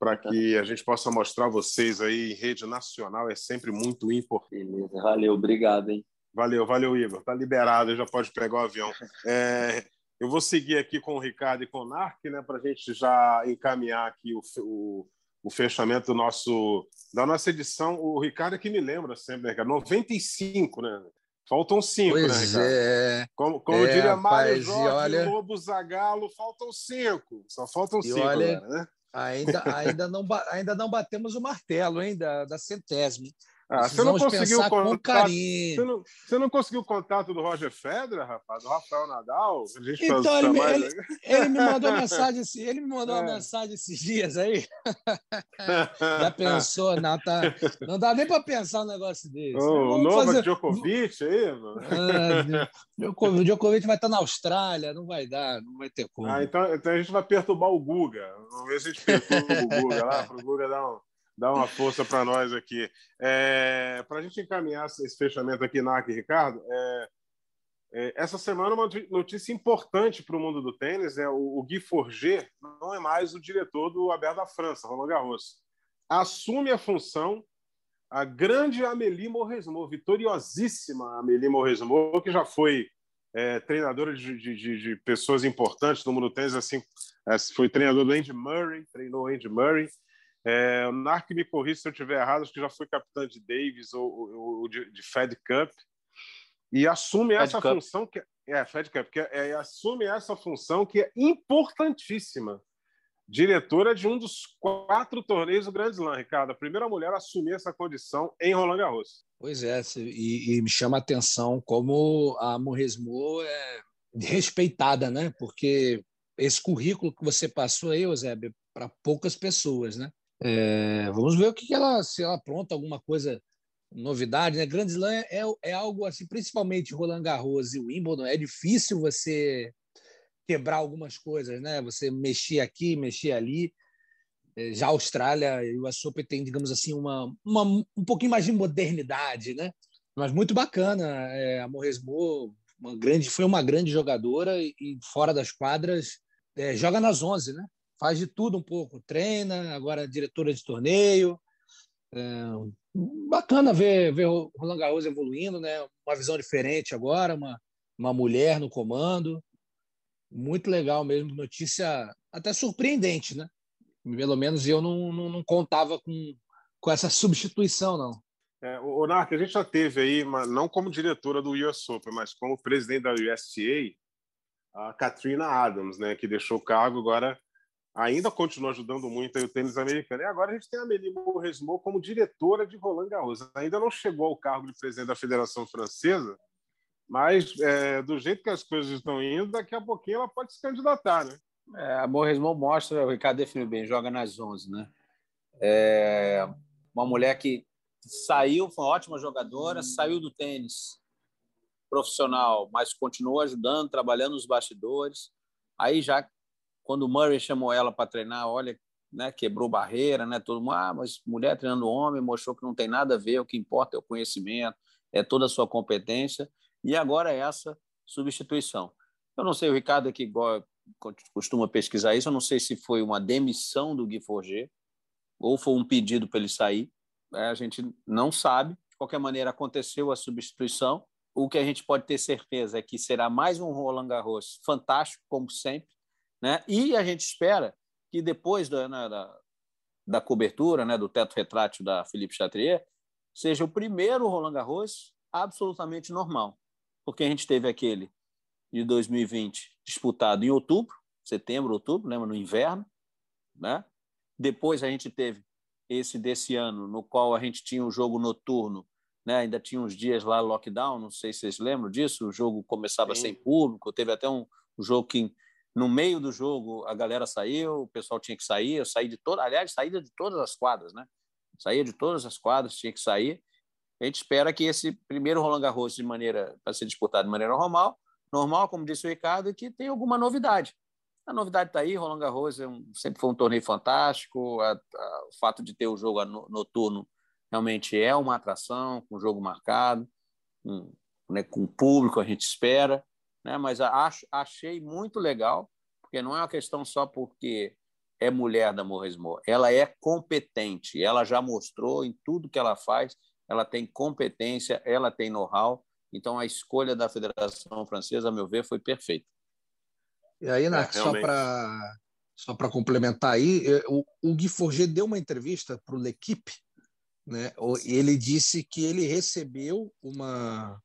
S2: para que a gente possa mostrar vocês aí em rede nacional, é sempre muito importante.
S3: Beleza, valeu, obrigado, hein?
S2: Valeu, valeu, Igor. Tá liberado, já pode pegar o avião. <laughs> É, eu vou seguir aqui com o Ricardo e com o Narc, né, para a gente já encaminhar aqui o, o o fechamento do nosso, da nossa edição. O Ricardo é que me lembra sempre, né, Ricardo? 95, né? Faltam cinco,
S4: pois
S2: né, Ricardo?
S4: É.
S2: Como, como é, diria Mário Jorge, olha... Lobo Zagalo, faltam cinco. Só faltam cinco olha, agora, né?
S4: Ainda, ainda, não, ainda não batemos o martelo, hein, da, da centésima.
S2: Ah, você não conseguiu contato, você não, você não conseguiu o contato do Roger Federer, rapaz, do Rafael Nadal?
S4: Então, ele, mais... ele, ele, me mandou mensagem, ele me mandou é. uma mensagem esses dias aí. <laughs> Já pensou? Não, tá, não dá nem para pensar um negócio desse.
S2: o novo fazer... Djokovic aí, mano. Ah,
S4: o Djokovic vai estar na Austrália, não vai dar, não vai ter como.
S2: Ah, então, então a gente vai perturbar o Guga. Vamos ver se a gente perturba o Guga lá, para o Guga dar um dá uma força para nós aqui. É, para a gente encaminhar esse fechamento aqui, Narc e Ricardo, é, é, essa semana uma notícia importante para o mundo do tênis é o, o Guy Forger não é mais o diretor do Aberto da França, Roland Garros. Assume a função a grande Amélie Mauresmo, vitoriosíssima Amélie Mauresmo, que já foi é, treinadora de, de, de, pessoas importantes no mundo tênis, assim, é, foi treinador do Andy Murray, treinou Andy Murray. É, o Narc me corrija se eu estiver errado, acho que já foi capitã de Davis ou, ou, ou de, de, Fed Cup. E assume Fed essa Cup. função que é Fed Cup, que é, assume essa função que é importantíssima diretora de um dos quatro torneios do Grand Slam, Ricardo. A primeira mulher a assumir essa condição em Roland Garros.
S4: Pois é, e, e me chama a atenção como a Morresmo é respeitada, né? Porque esse currículo que você passou aí, Eusébio, para poucas pessoas, né? É, vamos ver o que, ela, se ela apronta alguma coisa, novidade, né? Grand Slam é, é algo assim, principalmente Roland Garros e Wimbledon, é difícil você quebrar algumas coisas, né? Você mexer aqui, mexer ali. É, já a Austrália e o Open tem, digamos assim, uma, uma, um pouquinho mais de modernidade, né? Mas muito bacana. É, a Morresmo uma grande, foi uma grande jogadora e, e fora das quadras é, joga nas 11, né? Faz de tudo um pouco. Treina, agora é diretora de torneio. É, bacana ver, ver o Roland Garros evoluindo, né? Uma visão diferente agora, uma, uma mulher no comando muito legal mesmo, notícia até surpreendente, né? Pelo menos eu não, não, não contava com, com essa substituição, não.
S2: É, o Narc, a gente já teve aí, não como diretora do US Open, mas como presidente da USTA, a Katrina Adams, né, que deixou o cargo agora, ainda continua ajudando muito o tênis americano. E agora a gente tem a Amélie Mauresmo como diretora de Roland Garros. Ainda não chegou ao cargo de presidente da Federação Francesa, mas, é, do jeito que as coisas estão indo, daqui a pouquinho ela pode se candidatar, né?
S5: É, a Morresmo mostra, o Ricardo definiu bem, joga nas 11, né? É uma mulher que saiu, foi uma ótima jogadora, saiu do tênis profissional, mas continuou ajudando, trabalhando nos bastidores. Aí já, quando o Murray chamou ela para treinar, olha, né, quebrou barreira, né? Todo mundo, ah, mas mulher treinando homem mostrou que não tem nada a ver, o que importa é o conhecimento, é toda a sua competência. E agora é essa substituição. Eu não sei, o Ricardo aqui costuma pesquisar isso, eu não sei se foi uma demissão do Gui Forget ou foi um pedido para ele sair. É, a gente não sabe. De qualquer maneira, aconteceu a substituição. O que a gente pode ter certeza é que será mais um Roland Garros fantástico, como sempre. Né? E a gente espera que depois da, né, da, da cobertura, né, do teto retrátil da Philippe Chatrier, seja o primeiro Roland Garros absolutamente normal porque a gente teve aquele de 2020 disputado em outubro, setembro, outubro, lembra, no inverno, né? Depois a gente teve esse desse ano, no qual a gente tinha um jogo noturno, né? Ainda tinha uns dias lá lockdown, não sei se vocês lembram disso. O jogo começava Sim. sem público, teve até um, um jogo que no meio do jogo a galera saiu, o pessoal tinha que sair, eu saí de toda, aliás, saída de todas as quadras, né? Saía de todas as quadras, tinha que sair. A gente espera que esse primeiro Roland Garros de maneira para ser disputado de maneira normal, normal, como disse o Ricardo, que tem alguma novidade. A novidade está aí, Roland Garros é um, sempre foi um torneio fantástico, a, a, o fato de ter o jogo noturno realmente é uma atração, com jogo marcado, um, né, com o público a gente espera, né, mas acho, achei muito legal, porque não é uma questão só porque é mulher da Morresmo, ela é competente, ela já mostrou em tudo que ela faz ela tem competência, ela tem know-how. Então, a escolha da Federação Francesa, a meu ver, foi perfeita.
S4: E aí, Nath, é, só para só para complementar aí, o, o Gui Forget deu uma entrevista para o L'Equipe, né? E ele disse que ele recebeu uma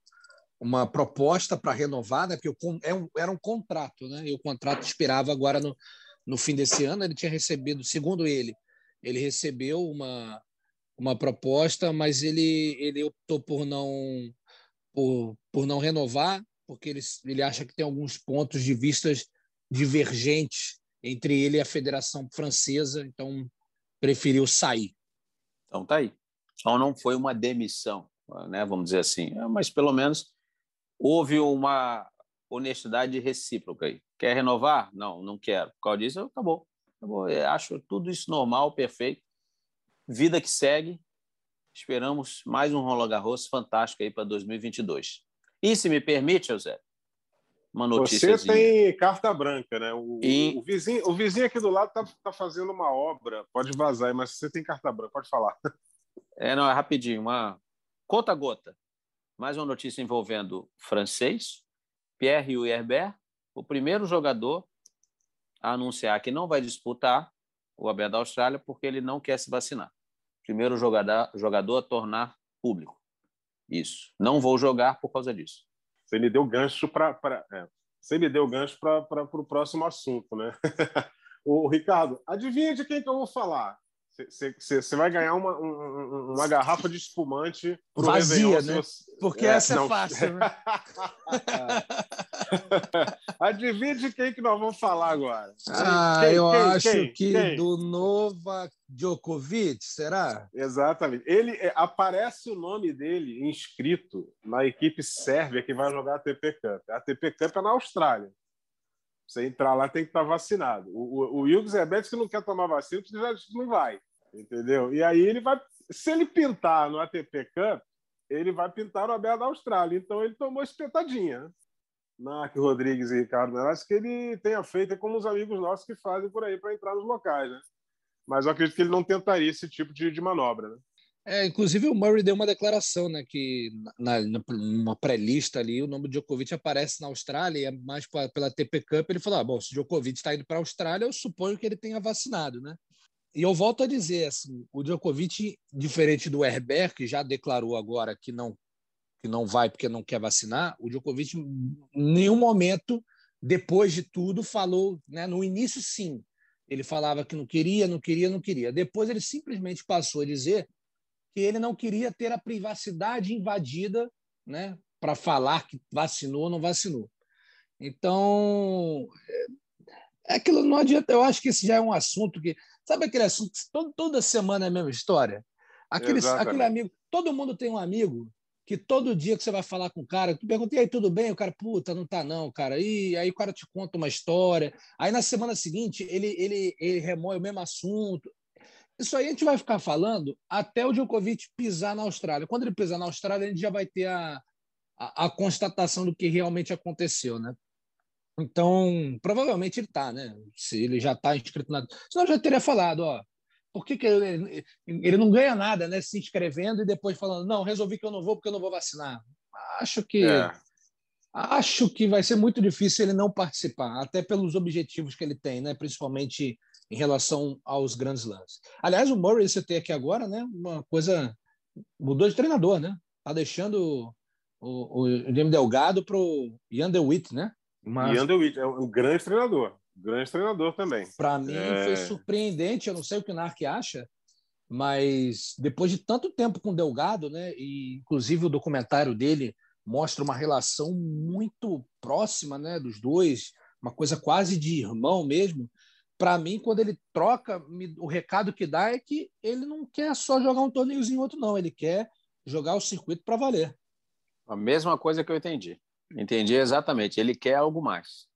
S4: uma proposta para renovar, né? Porque é era um contrato, né? E o contrato expirava agora no, no fim desse ano. Ele tinha recebido, segundo ele, ele recebeu uma uma proposta, mas ele, ele optou por não por, por não renovar, porque ele, ele acha que tem alguns pontos de vistas divergentes entre ele e a Federação Francesa, então preferiu sair.
S5: Então tá aí. Então não foi uma demissão, né, vamos dizer assim, mas pelo menos houve uma honestidade recíproca aí. Quer renovar? Não, não quero. Por causa disso, acabou. acabou. Eu acho tudo isso normal, perfeito vida que segue. Esperamos mais um Roland Garros fantástico aí para 2022. E se me permite, José,
S2: uma notícia. Você tem carta branca, né? O, e... o, vizinho, o vizinho aqui do lado está tá fazendo uma obra, pode vazar, mas você tem carta branca, pode falar.
S5: É, não, é rapidinho, uma conta gota. Mais uma notícia envolvendo francês, Pierre Herbert, o primeiro jogador a anunciar que não vai disputar o Aberto da Austrália porque ele não quer se vacinar. Primeiro jogador, jogador a tornar público. Isso. Não vou jogar por causa disso.
S2: Você me deu gancho para. É, você me deu gancho para o próximo assunto, né? <laughs> o Ricardo, adivinha de quem que eu vou falar? Você vai ganhar uma, uma, uma garrafa de espumante
S4: vazia, né? Você... Porque é, essa é não... é fácil. Né? <laughs>
S2: Adivinha de quem que nós vamos falar agora?
S4: Ah, quem, eu quem, acho quem, que do Nova Djokovic, será?
S2: Exatamente. Ele é, aparece o nome dele inscrito na equipe sérvia que vai jogar a ATP Cup. A ATP Cup é na Austrália. Você entrar lá tem que estar vacinado. O, o, o Hugo Zebete que não quer tomar vacina, já não vai. Entendeu? E aí ele vai. Se ele pintar no ATP Cup, ele vai pintar no Aberto da Austrália. Então ele tomou espetadinha. Narc Rodrigues e Ricardo Meirelles, que ele tenha feito como os amigos nossos que fazem por aí para entrar nos locais, né? Mas eu acredito que ele não tentaria esse tipo de, de manobra, né?
S4: É, inclusive o Murray deu uma declaração, né, que na, numa pré-lista ali o nome do Djokovic aparece na Austrália, é mais pela TP Cup, ele falou, ah, bom, se Djokovic está indo para a Austrália, eu suponho que ele tenha vacinado, né? E eu volto a dizer, assim, o Djokovic, diferente do Herbert, que já declarou agora que não que não vai porque não quer vacinar, o Djokovic em nenhum momento, depois de tudo, falou, né, no início sim, ele falava que não queria, não queria, não queria. Depois ele simplesmente passou a dizer que ele não queria ter a privacidade invadida, né, para falar que vacinou ou não vacinou. Então, é aquilo não adianta. Eu acho que esse já é um assunto que sabe aquele assunto que todo, toda semana é a mesma história. Aquele, aquele amigo, todo mundo tem um amigo que todo dia que você vai falar com o cara, tu pergunta, e aí, tudo bem? O cara, puta, não tá não, cara. E aí o cara te conta uma história. Aí na semana seguinte ele, ele, ele remoe o mesmo assunto. Isso aí a gente vai ficar falando até o Djokovic pisar na Austrália. Quando ele pisar na Austrália, a gente já vai ter a, a, a constatação do que realmente aconteceu, né? Então, provavelmente ele está, né? Se ele já está inscrito na. Senão eu já teria falado, ó. Por que, que ele, ele não ganha nada, né? Se inscrevendo e depois falando, não, resolvi que eu não vou porque eu não vou vacinar. Acho que. É. Acho que vai ser muito difícil ele não participar, até pelos objetivos que ele tem, né? Principalmente em relação aos grandes lances. Aliás, o Murray, você tem aqui agora, né? Uma coisa. Mudou de treinador, né? Tá deixando o, o Jimmy Delgado para o Ian DeWitt, né?
S2: Mas... Ian DeWitt é um grande treinador. Grande treinador também.
S4: Para mim é... foi surpreendente. Eu não sei o que o Narc acha, mas depois de tanto tempo com o Delgado, né? E inclusive o documentário dele mostra uma relação muito próxima, né? Dos dois, uma coisa quase de irmão mesmo para mim, quando ele troca, o recado que dá é que ele não quer só jogar um torneiozinho outro, não. Ele quer jogar o circuito para valer.
S5: A mesma coisa que eu entendi. Entendi exatamente. Ele quer algo mais.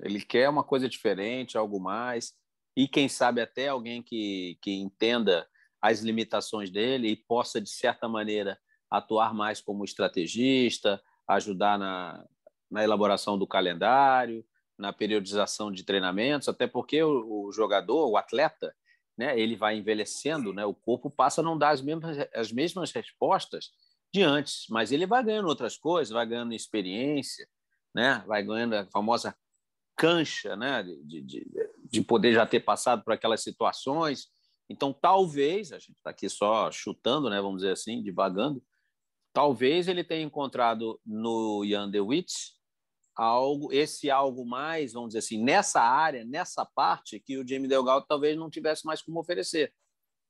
S5: Ele quer uma coisa diferente, algo mais. E quem sabe até alguém que, que entenda as limitações dele e possa, de certa maneira, atuar mais como estrategista, ajudar na, na elaboração do calendário, na periodização de treinamentos, até porque o, o jogador, o atleta, né, ele vai envelhecendo, né, o corpo passa a não dar as mesmas, as mesmas respostas de antes, mas ele vai ganhando outras coisas, vai ganhando experiência, né, vai ganhando a famosa cancha né, de, de, de poder já ter passado por aquelas situações. Então, talvez, a gente está aqui só chutando, né, vamos dizer assim, divagando, talvez ele tenha encontrado no Jan de Witt algo, esse algo mais, vamos dizer assim, nessa área, nessa parte que o Jamie Delgado talvez não tivesse mais como oferecer.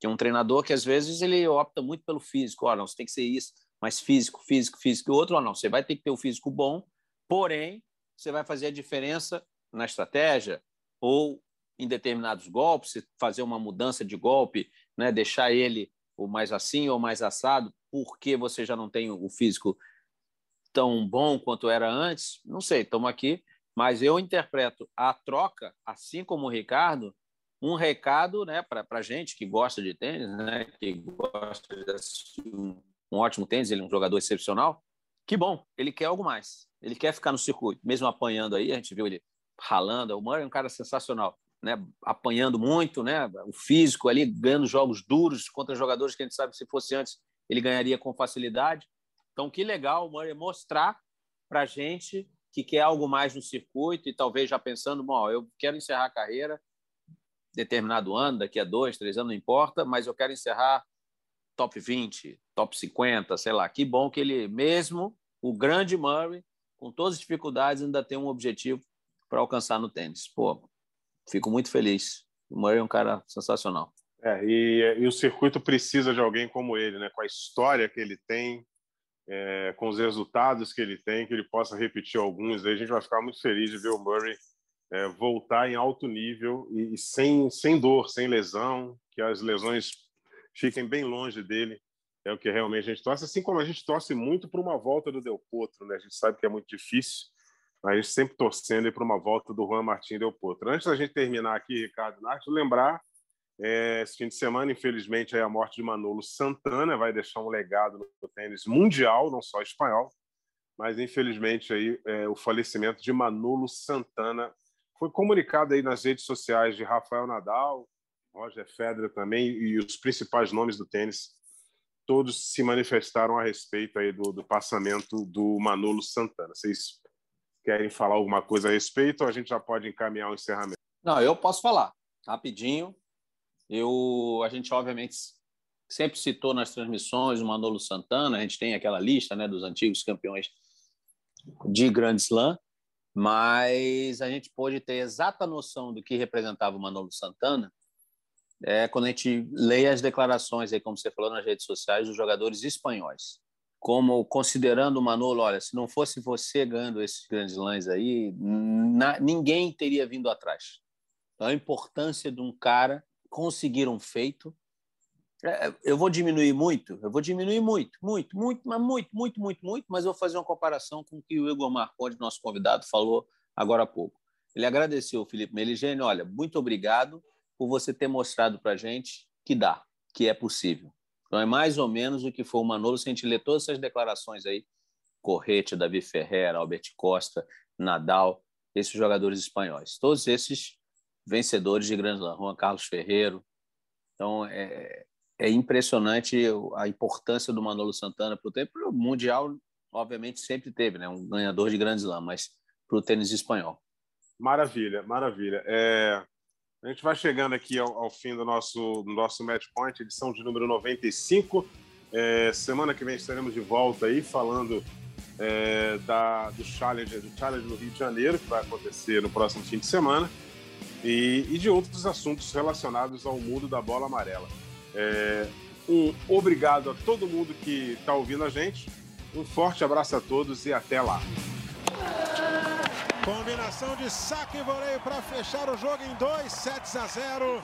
S5: Que é um treinador que às vezes ele opta muito pelo físico, olha, não, você tem que ser isso, mas físico, físico, físico, e outro, ou não, você vai ter que ter o físico bom, porém, você vai fazer a diferença na estratégia ou em determinados golpes, fazer uma mudança de golpe, né, deixar ele o mais assim ou mais assado, porque você já não tem o físico tão bom quanto era antes, não sei, estamos aqui, mas eu interpreto a troca, assim como o Ricardo, um recado né, para a gente que gosta de tênis, né, que gosta de um, um ótimo tênis, ele é um jogador excepcional, que bom, ele quer algo mais, ele quer ficar no circuito, mesmo apanhando aí, a gente viu ele ralando, o Murray é um cara sensacional, né, apanhando muito, né, o físico ali, ganhando jogos duros contra jogadores que a gente sabe se fosse antes ele ganharia com facilidade, então, que legal o Murray mostrar para a gente que quer algo mais no circuito e talvez já pensando, bom, eu quero encerrar a carreira determinado ano, daqui a dois, três anos, não importa, mas eu quero encerrar top 20, top 50, sei lá. Que bom que ele, mesmo o grande Murray, com todas as dificuldades, ainda tem um objetivo para alcançar no tênis. Pô, fico muito feliz. O Murray é um cara sensacional.
S2: É, e, e, o circuito precisa de alguém como ele, né? com a história que ele tem, é, com os resultados que ele tem, que ele possa repetir alguns. Aí a gente vai ficar muito feliz de ver o Murray é, voltar em alto nível e, e, sem, sem dor, sem lesão, que as lesões fiquem bem longe dele. É o que realmente a gente torce, assim como a gente torce muito para uma volta do Del Potro, né? A gente sabe que é muito difícil, mas a gente sempre torcendo para uma volta do Juan Martín Del Potro. Antes da gente terminar aqui, Ricardo lembrar é, esse fim de semana, infelizmente, a morte de Manolo Santana vai deixar um legado no tênis mundial, não só espanhol, mas infelizmente aí é, o falecimento de Manolo Santana foi comunicado aí nas redes sociais de Rafael Nadal, Roger Federer também e os principais nomes do tênis, todos se manifestaram a respeito aí do, do passamento do Manolo Santana. Vocês querem falar alguma coisa a respeito ou a gente já pode encaminhar o encerramento?
S5: Não, eu posso falar rapidinho. Eu, a gente obviamente sempre citou nas transmissões o Manolo Santana, a gente tem aquela lista né, dos antigos campeões de Grand Slam, mas a gente pôde ter exata noção do que representava o Manolo Santana é quando a gente lê as declarações, aí, como você falou nas redes sociais, dos jogadores espanhóis. Como considerando o Manolo, olha, se não fosse você ganhando esses grandes lãs aí, na, ninguém teria vindo atrás. Então, a importância de um cara conseguir um feito. É, eu vou diminuir muito, eu vou diminuir muito, muito, muito, mas muito, muito, muito, muito, mas vou fazer uma comparação com o que o Igor Marconde, nosso convidado, falou agora há pouco. Ele agradeceu o Felipe Meligeni, olha, muito obrigado por você ter mostrado para a gente que dá, que é possível. Então é mais ou menos o que foi o Manolo, se a gente ler todas essas declarações aí, Correte, Davi Ferreira, Albert Costa, Nadal, esses jogadores espanhóis. Todos esses vencedores de Grand Slam, Juan Carlos Ferreiro. Então, é, é impressionante a importância do Manolo Santana para o tempo. O Mundial, obviamente, sempre teve, né? um ganhador de Grand Slam, mas para o tênis espanhol.
S2: Maravilha, maravilha. É... A gente vai chegando aqui ao, ao fim do nosso, do nosso Match Point, edição de número 95. É, semana que vem estaremos de volta aí falando é, da, do Challenge, do Challenge no Rio de Janeiro, que vai acontecer no próximo fim de semana e, e de outros assuntos relacionados ao mundo da bola amarela. É, um obrigado a todo mundo que está ouvindo a gente. Um forte abraço a todos e até lá.
S6: Combinação de saque e voleio para fechar o jogo em 2 sets a 0.